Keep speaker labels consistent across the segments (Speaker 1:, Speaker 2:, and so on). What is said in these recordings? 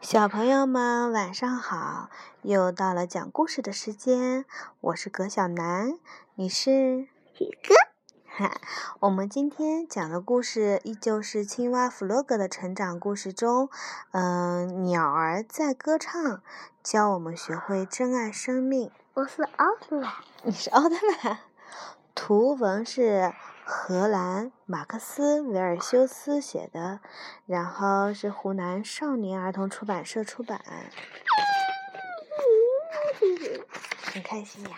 Speaker 1: 小朋友们晚上好，又到了讲故事的时间。我是葛小楠，你是
Speaker 2: 宇哥。
Speaker 1: 哈，我们今天讲的故事依旧是青蛙弗洛格的成长故事中，嗯，鸟儿在歌唱，教我们学会珍爱生命。
Speaker 2: 我是奥特曼，
Speaker 1: 你是奥特曼。图文是荷兰马克思韦尔修斯写的，然后是湖南少年儿童出版社出版。很开心呀。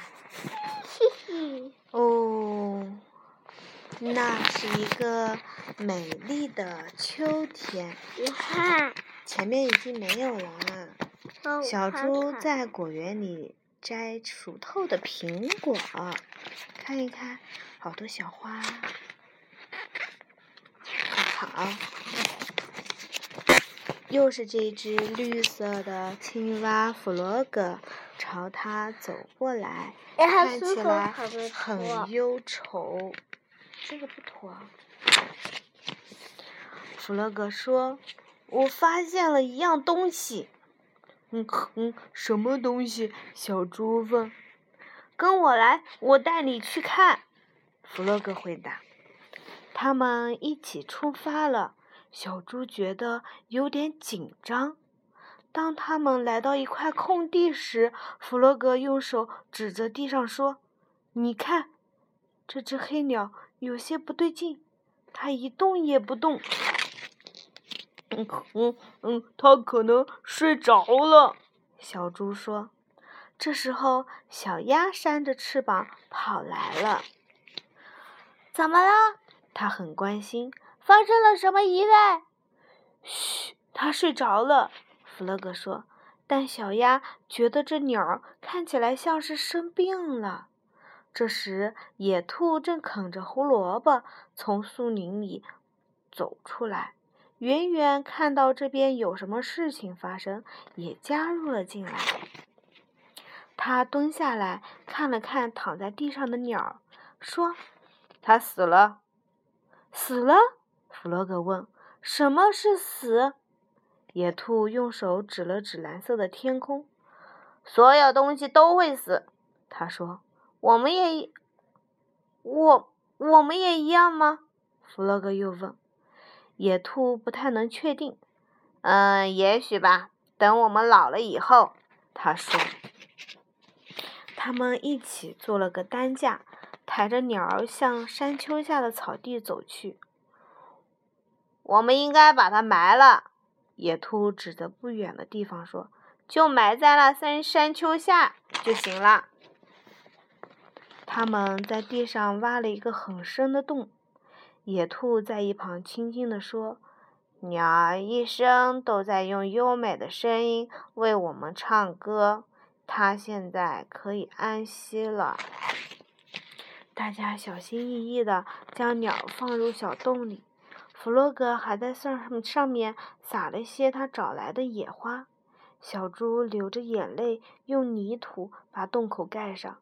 Speaker 1: 哦，那是一个美丽的秋天。
Speaker 2: 你看，
Speaker 1: 前面已经没有了。小猪在果园里。摘熟透的苹果，看一看，好多小花，好，又是这只绿色的青蛙弗洛格朝他走过来，看起来很忧愁。这个不妥。弗洛格说：“我发现了一样东西。”嗯嗯，什么东西？小猪问。跟我来，我带你去看。弗洛格回答。他们一起出发了。小猪觉得有点紧张。当他们来到一块空地时，弗洛格用手指着地上说：“你看，这只黑鸟有些不对劲，它一动也不动。”嗯嗯嗯，它可能睡着了。小猪说。这时候，小鸭扇着翅膀跑来了。
Speaker 2: 怎么了？
Speaker 1: 他很关心。
Speaker 2: 发生了什么意外？
Speaker 1: 嘘，他睡着了。弗洛格说。但小鸭觉得这鸟看起来像是生病了。这时，野兔正啃着胡萝卜从树林里走出来。远远看到这边有什么事情发生，也加入了进来。他蹲下来看了看躺在地上的鸟，说：“他死了。”“死了？”弗洛格问。“什么是死？”野兔用手指了指蓝色的天空。“所有东西都会死。”他说。“我们也……我我们也一样吗？”弗洛格又问。野兔不太能确定，嗯，也许吧。等我们老了以后，他说。他们一起做了个担架，抬着鸟儿向山丘下的草地走去。我们应该把它埋了，野兔指着不远的地方说：“就埋在了山山丘下就行了。”他们在地上挖了一个很深的洞。野兔在一旁轻轻地说：“鸟儿一生都在用优美的声音为我们唱歌，它现在可以安息了。”大家小心翼翼地将鸟放入小洞里。弗洛格还在上上面撒了些他找来的野花。小猪流着眼泪用泥土把洞口盖上。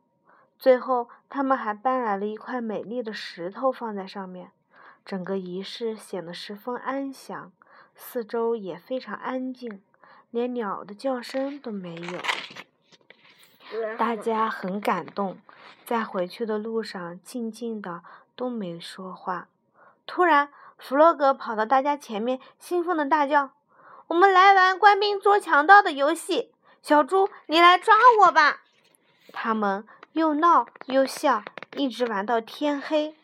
Speaker 1: 最后，他们还搬来了一块美丽的石头放在上面。整个仪式显得十分安详，四周也非常安静，连鸟的叫声都没有。大家很感动，在回去的路上静静的都没说话。突然，弗洛格跑到大家前面，兴奋的大叫：“我们来玩官兵捉强盗的游戏！小猪，你来抓我吧！”他们又闹又笑，一直玩到天黑。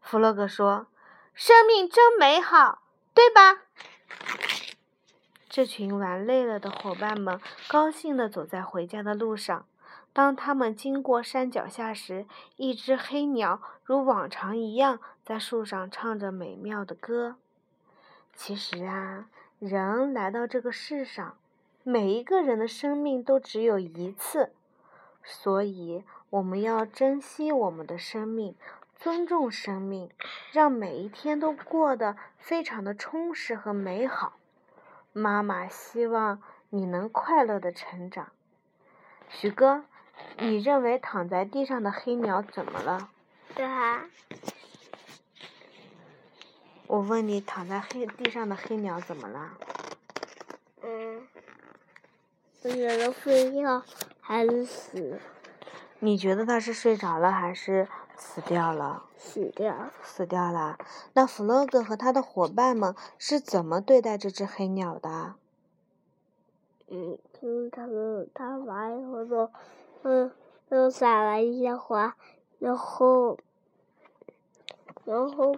Speaker 1: 弗洛格说：“生命真美好，对吧？”这群玩累了的伙伴们高兴地走在回家的路上。当他们经过山脚下时，一只黑鸟如往常一样在树上唱着美妙的歌。其实啊，人来到这个世上，每一个人的生命都只有一次，所以我们要珍惜我们的生命。尊重生命，让每一天都过得非常的充实和美好。妈妈希望你能快乐的成长。徐哥，你认为躺在地上的黑鸟怎么了？
Speaker 2: 对啊。
Speaker 1: 我问你，躺在黑地上的黑鸟怎么了？
Speaker 2: 嗯。我觉得睡觉还是死。
Speaker 1: 你觉得它是睡着了还是死掉了？
Speaker 2: 死掉。
Speaker 1: 死掉了。那弗洛格和他的伙伴们是怎么对待这只黑鸟的？
Speaker 2: 嗯，就是他们他完以后就，嗯，就撒了一些花，然后，然后，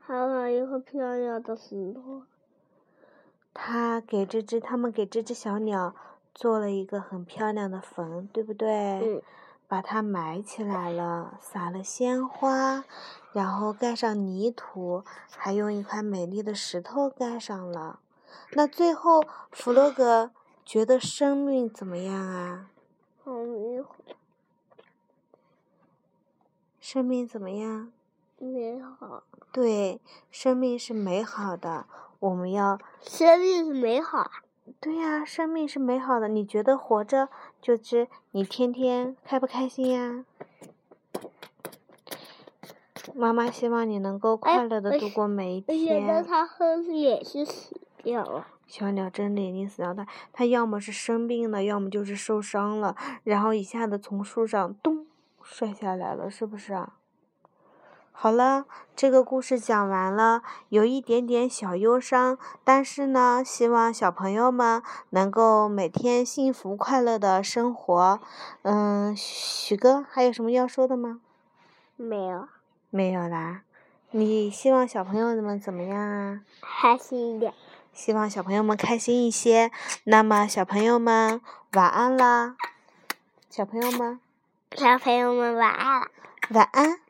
Speaker 2: 还有一个漂亮的石头。
Speaker 1: 他给这只，他们给这只小鸟做了一个很漂亮的坟，对不对？
Speaker 2: 嗯。
Speaker 1: 把它埋起来了，撒了鲜花，然后盖上泥土，还用一块美丽的石头盖上了。那最后，弗洛格觉得生命怎么样啊？
Speaker 2: 好美好。
Speaker 1: 生命怎么样？
Speaker 2: 美好。
Speaker 1: 对，生命是美好的。我们要。
Speaker 2: 生命是美好。
Speaker 1: 对呀，生命是美好的。你觉得活着就是你天天开不开心呀？妈妈希望你能够快乐的度过每一天。
Speaker 2: 我觉得它是也是死掉了。
Speaker 1: 小鸟真的已经死掉它，它要么是生病了，要么就是受伤了，然后一下子从树上咚摔下来了，是不是啊？好了，这个故事讲完了，有一点点小忧伤，但是呢，希望小朋友们能够每天幸福快乐的生活。嗯，许哥还有什么要说的吗？
Speaker 2: 没有。
Speaker 1: 没有啦。你希望小朋友们怎么样啊？
Speaker 2: 开心一点。
Speaker 1: 希望小朋友们开心一些。那么，小朋友们晚安啦！小朋友们。
Speaker 2: 小朋友们晚安。
Speaker 1: 晚安。